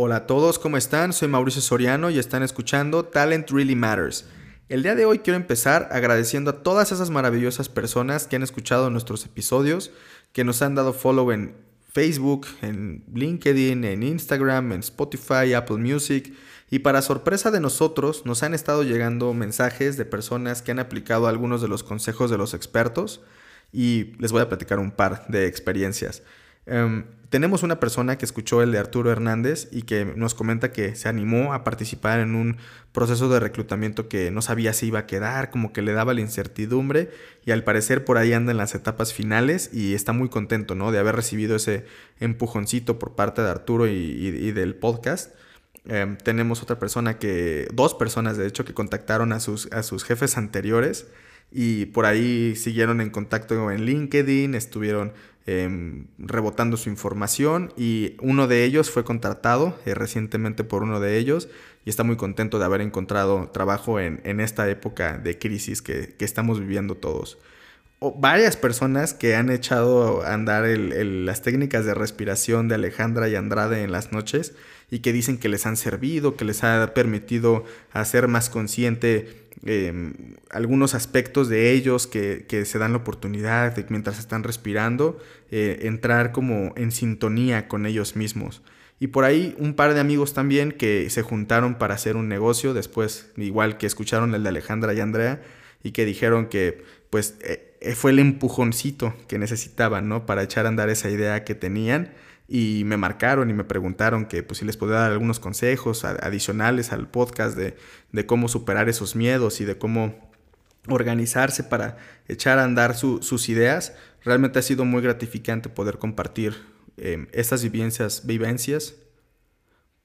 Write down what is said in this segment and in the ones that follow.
Hola a todos, ¿cómo están? Soy Mauricio Soriano y están escuchando Talent Really Matters. El día de hoy quiero empezar agradeciendo a todas esas maravillosas personas que han escuchado nuestros episodios, que nos han dado follow en Facebook, en LinkedIn, en Instagram, en Spotify, Apple Music. Y para sorpresa de nosotros, nos han estado llegando mensajes de personas que han aplicado algunos de los consejos de los expertos y les voy a platicar un par de experiencias. Em, tenemos una persona que escuchó el de Arturo Hernández y que nos comenta que se animó a participar en un proceso de reclutamiento que no sabía si iba a quedar, como que le daba la incertidumbre y al parecer por ahí anda en las etapas finales y está muy contento ¿no? de haber recibido ese empujoncito por parte de Arturo y, del podcast. Em, tenemos otra persona que, dos personas de hecho, que contactaron a sus, a sus jefes anteriores y por ahí siguieron en contacto en LinkedIn, estuvieron Em, rebotando su información y uno de ellos fue contratado eh, recientemente por uno de ellos y está muy contento de haber encontrado trabajo en, esta época de crisis que, estamos viviendo todos. O varias personas que han echado a andar las técnicas de respiración de Alejandra y Andrade en las noches y que dicen que les han servido, que les ha permitido hacer más consciente Em, algunos aspectos de ellos que, se dan la oportunidad de mientras están respirando, eh, entrar como en sintonía con ellos mismos. Y por ahí un par de amigos también que se juntaron para hacer un negocio, después igual que escucharon el de Alejandra y Andrea, y que dijeron que pues eh, fue el empujoncito que necesitaban, ¿no? Para echar a andar esa idea que tenían y me marcaron y me preguntaron que pues si les podía dar algunos consejos adicionales al podcast de, cómo superar esos miedos y de cómo organizarse para echar a andar sus ideas. Realmente ha sido muy gratificante poder compartir em, estas vivencias, vivencias,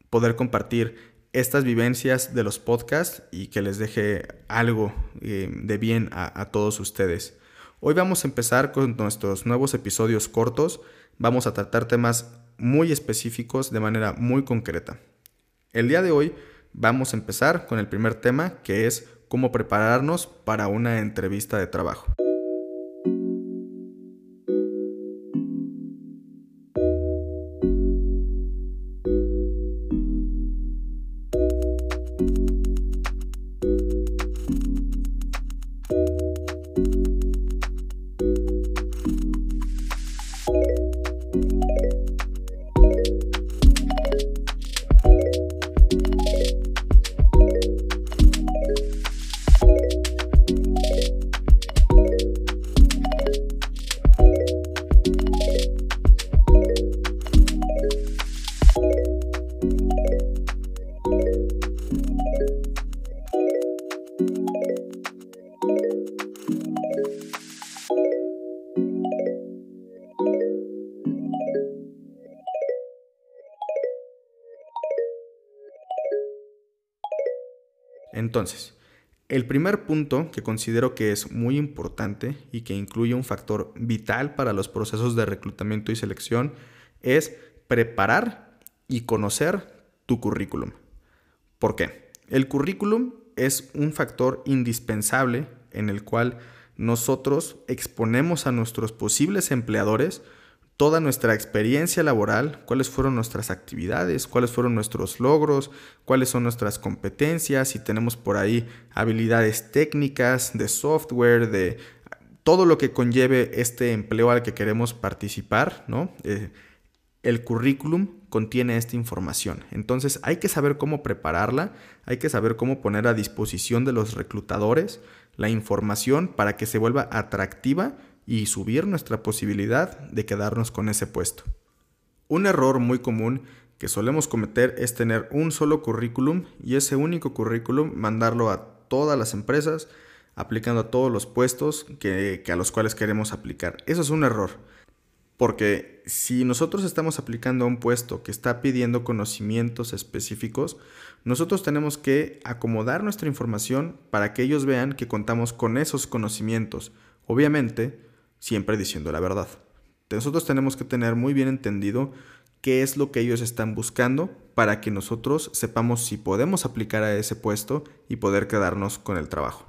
poder compartir estas vivencias de los podcasts y que les deje algo em, de bien a, a todos ustedes. Hoy vamos a empezar con nuestros nuevos episodios cortos vamos a tratar temas muy específicos de manera muy concreta. El día de hoy vamos a empezar con el primer tema que es cómo prepararnos para una entrevista de trabajo. Entonces, el primer punto que considero que es muy importante y que incluye un factor vital para los procesos de reclutamiento y selección es preparar y conocer tu currículum. ¿Por qué? El currículum es un factor indispensable en el cual nosotros exponemos a nuestros posibles empleadores toda nuestra experiencia laboral, cuáles fueron nuestras actividades, cuáles fueron nuestros logros, cuáles son nuestras competencias, si tenemos por ahí habilidades técnicas, de software, de todo lo que conlleve este empleo al que queremos participar, ¿no? Eh, el currículum contiene esta información. Entonces hay que saber cómo prepararla, hay que saber cómo poner a disposición de los reclutadores la información para que se vuelva atractiva y subir nuestra posibilidad de quedarnos con ese puesto. Un error muy común que solemos cometer es tener un solo currículum y ese único currículum mandarlo a todas las empresas, aplicando a todos los puestos que, a los cuales queremos aplicar. Eso es un error. Porque si nosotros estamos aplicando a un puesto que está pidiendo conocimientos específicos, nosotros tenemos que acomodar nuestra información para que ellos vean que contamos con esos conocimientos. Obviamente, siempre diciendo la verdad. Nosotros tenemos que tener muy bien entendido qué es lo que ellos están buscando para que nosotros sepamos si podemos aplicar a ese puesto y poder quedarnos con el trabajo.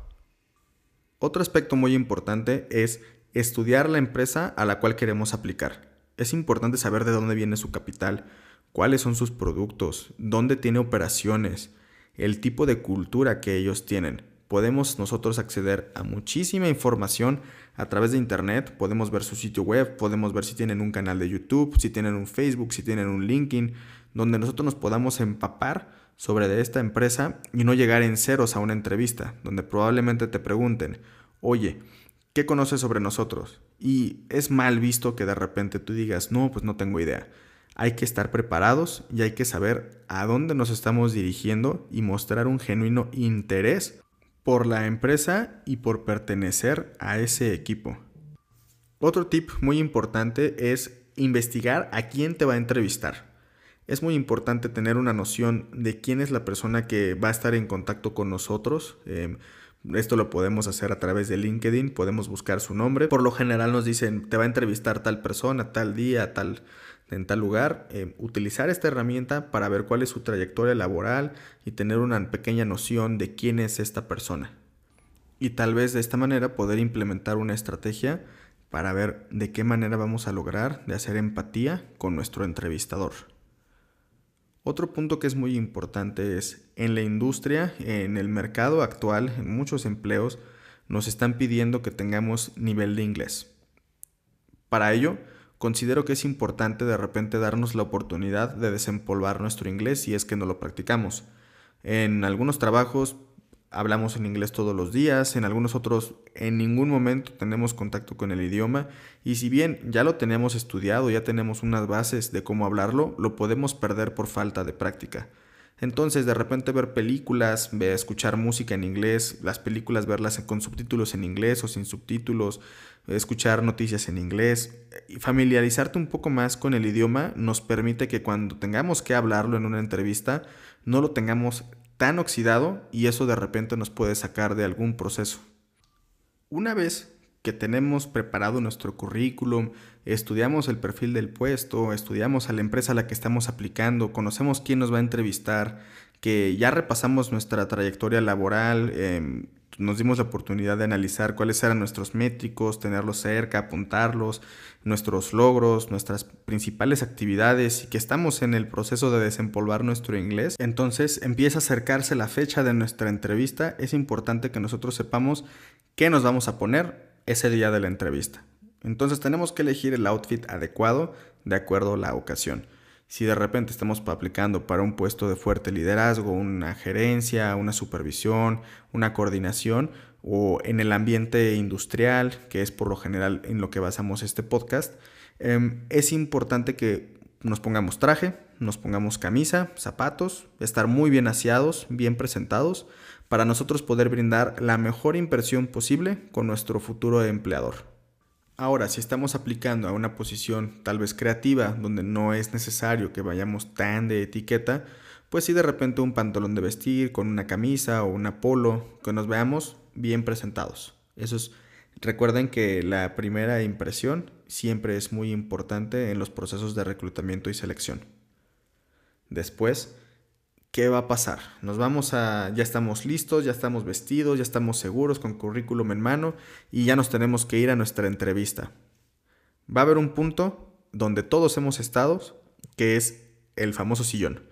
Otro aspecto muy importante es estudiar la empresa a la cual queremos aplicar. Es importante saber de dónde viene su capital, cuáles son sus productos, dónde tiene operaciones, el tipo de cultura que ellos tienen. Podemos nosotros acceder a muchísima información a través de Internet, podemos ver su sitio web, podemos ver si tienen un canal de YouTube, si tienen un Facebook, si tienen un LinkedIn, donde nosotros nos podamos empapar sobre esta empresa y no llegar en ceros a una entrevista, donde probablemente te pregunten, oye, ¿qué conoces sobre nosotros? Y es mal visto que de repente tú digas, no, pues no tengo idea. Hay que estar preparados y hay que saber a dónde nos estamos dirigiendo y mostrar un genuino interés por la empresa y por pertenecer a ese equipo. Otro tip muy importante es investigar a quién te va a entrevistar. Es muy importante tener una noción de quién es la persona que va a estar en contacto con nosotros. Em, esto lo podemos hacer a través de LinkedIn, podemos buscar su nombre. Por lo general nos dicen, te va a entrevistar tal persona, tal día, tal, en tal lugar. Em, utilizar esta herramienta para ver cuál es su trayectoria laboral y tener una pequeña noción de quién es esta persona. Y tal vez de esta manera poder implementar una estrategia para ver de qué manera vamos a lograr de hacer empatía con nuestro entrevistador. Otro punto que es muy importante es, en la industria, en el mercado actual, en muchos empleos, nos están pidiendo que tengamos nivel de inglés. Para ello, considero que es importante de repente darnos la oportunidad de desempolvar nuestro inglés si es que no lo practicamos. En algunos trabajos hablamos en inglés todos los días, en algunos otros en ningún momento tenemos contacto con el idioma y si bien ya lo tenemos estudiado, ya tenemos unas bases de cómo hablarlo, lo podemos perder por falta de práctica. Entonces de repente ver películas, escuchar música en inglés, las películas verlas con subtítulos en inglés o sin subtítulos, escuchar noticias en inglés y familiarizarte un poco más con el idioma nos permite que cuando tengamos que hablarlo en una entrevista no lo tengamos tan oxidado y eso de repente nos puede sacar de algún proceso. Una vez que tenemos preparado nuestro currículum, estudiamos el perfil del puesto, estudiamos a la empresa a la que estamos aplicando, conocemos quién nos va a entrevistar, que ya repasamos nuestra trayectoria laboral, em, nos dimos la oportunidad de analizar cuáles eran nuestros métricos, tenerlos cerca, apuntarlos, nuestros logros, nuestras principales actividades y que estamos en el proceso de desempolvar nuestro inglés, entonces empieza a acercarse la fecha de nuestra entrevista. Es importante que nosotros sepamos qué nos vamos a poner ese día de la entrevista. Entonces tenemos que elegir el outfit adecuado de acuerdo a la ocasión. Si de repente estamos aplicando para un puesto de fuerte liderazgo, una gerencia, una supervisión, una coordinación o en el ambiente industrial, que es por lo general en lo que basamos este podcast, em, es importante que nos pongamos traje, nos pongamos camisa, zapatos, estar muy bien aseados, bien presentados, para nosotros poder brindar la mejor impresión posible con nuestro futuro empleador. Ahora, si estamos aplicando a una posición tal vez creativa, donde no es necesario que vayamos tan de etiqueta, pues si de repente un pantalón de vestir con una camisa o una polo, que nos veamos bien presentados. Eso es, recuerden que la primera impresión siempre es muy importante en los procesos de reclutamiento y selección. Después, ¿qué va a pasar? Nos vamos a, ya estamos listos, ya estamos vestidos, ya estamos seguros con currículum en mano y ya nos tenemos que ir a nuestra entrevista. Va a haber un punto donde todos hemos estado, que es el famoso sillón.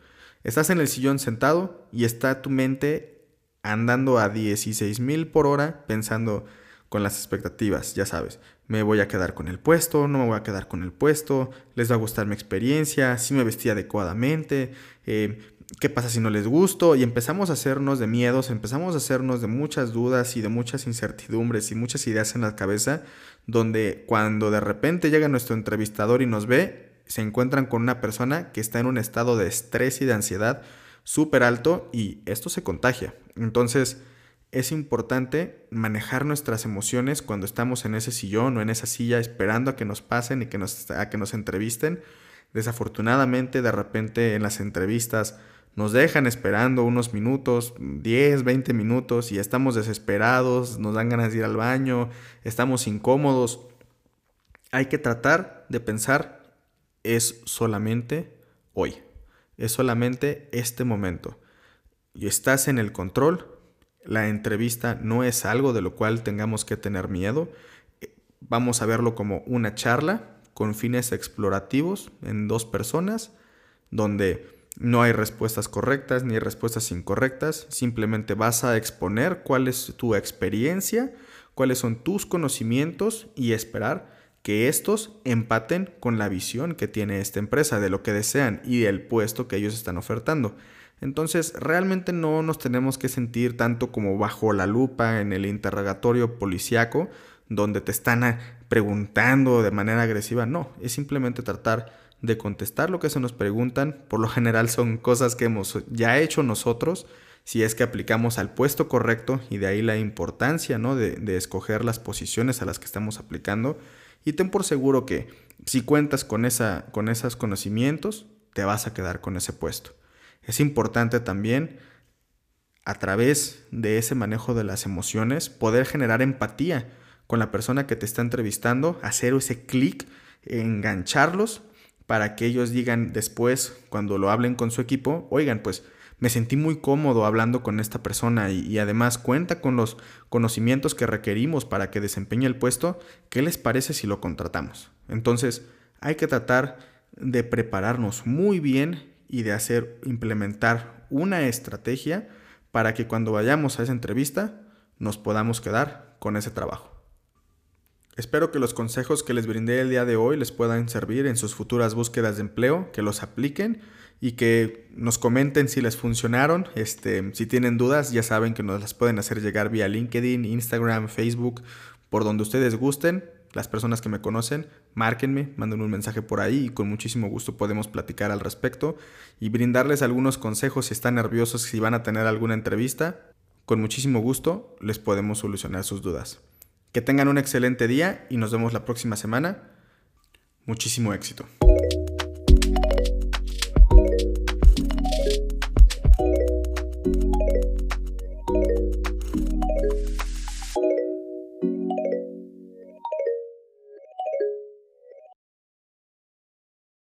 Estás en el sillón sentado y está tu mente andando a 16 mil por hora pensando con las expectativas, ya sabes, me voy a quedar con el puesto, no me voy a quedar con el puesto, les va a gustar mi experiencia, si me vestí adecuadamente, eh, ¿qué pasa si no les gusto? Y empezamos a hacernos de miedos, empezamos a hacernos de muchas dudas y de muchas incertidumbres y muchas ideas en la cabeza, donde cuando de repente llega nuestro entrevistador y nos ve, se encuentran con una persona que está en un estado de estrés y de ansiedad súper alto y esto se contagia. Entonces, es importante manejar nuestras emociones cuando estamos en ese sillón o en esa silla esperando a que nos pasen y que nos, a que nos entrevisten. Desafortunadamente, de repente en las entrevistas nos dejan esperando unos minutos, 10, 20 minutos y estamos desesperados, nos dan ganas de ir al baño, estamos incómodos. Hay que tratar de pensar, es solamente hoy, es solamente este momento. Y estás en el control, la entrevista no es algo de lo cual tengamos que tener miedo. Vamos a verlo como una charla con fines explorativos en dos personas donde no hay respuestas correctas ni respuestas incorrectas, simplemente vas a exponer cuál es tu experiencia, cuáles son tus conocimientos y esperar que estos empaten con la visión que tiene esta empresa, de lo que desean y del puesto que ellos están ofertando. Entonces, realmente no nos tenemos que sentir tanto como bajo la lupa en el interrogatorio policiaco, donde te están preguntando de manera agresiva. No, es simplemente tratar de contestar lo que se nos preguntan. Por lo general son cosas que hemos ya hecho nosotros, si es que aplicamos al puesto correcto y de ahí la importancia ¿no? de, de escoger las posiciones a las que estamos aplicando. Y ten por seguro que si cuentas con, esa, con esos conocimientos, te vas a quedar con ese puesto. Es importante también, a través de ese manejo de las emociones, poder generar empatía con la persona que te está entrevistando, hacer ese clic, engancharlos para que ellos digan después, cuando lo hablen con su equipo, oigan, pues me sentí muy cómodo hablando con esta persona y, además cuenta con los conocimientos que requerimos para que desempeñe el puesto, ¿qué les parece si lo contratamos? Entonces, hay que tratar de prepararnos muy bien y de hacer, implementar una estrategia para que cuando vayamos a esa entrevista nos podamos quedar con ese trabajo. Espero que los consejos que les brindé el día de hoy les puedan servir en sus futuras búsquedas de empleo, que los apliquen y que nos comenten si les funcionaron. Este, si tienen dudas, ya saben que nos las pueden hacer llegar vía LinkedIn, Instagram, Facebook, por donde ustedes gusten. Las personas que me conocen, márquenme, manden un mensaje por ahí y con muchísimo gusto podemos platicar al respecto y brindarles algunos consejos si están nerviosos, si van a tener alguna entrevista. Con muchísimo gusto les podemos solucionar sus dudas. Que tengan un excelente día y nos vemos la próxima semana. Muchísimo éxito.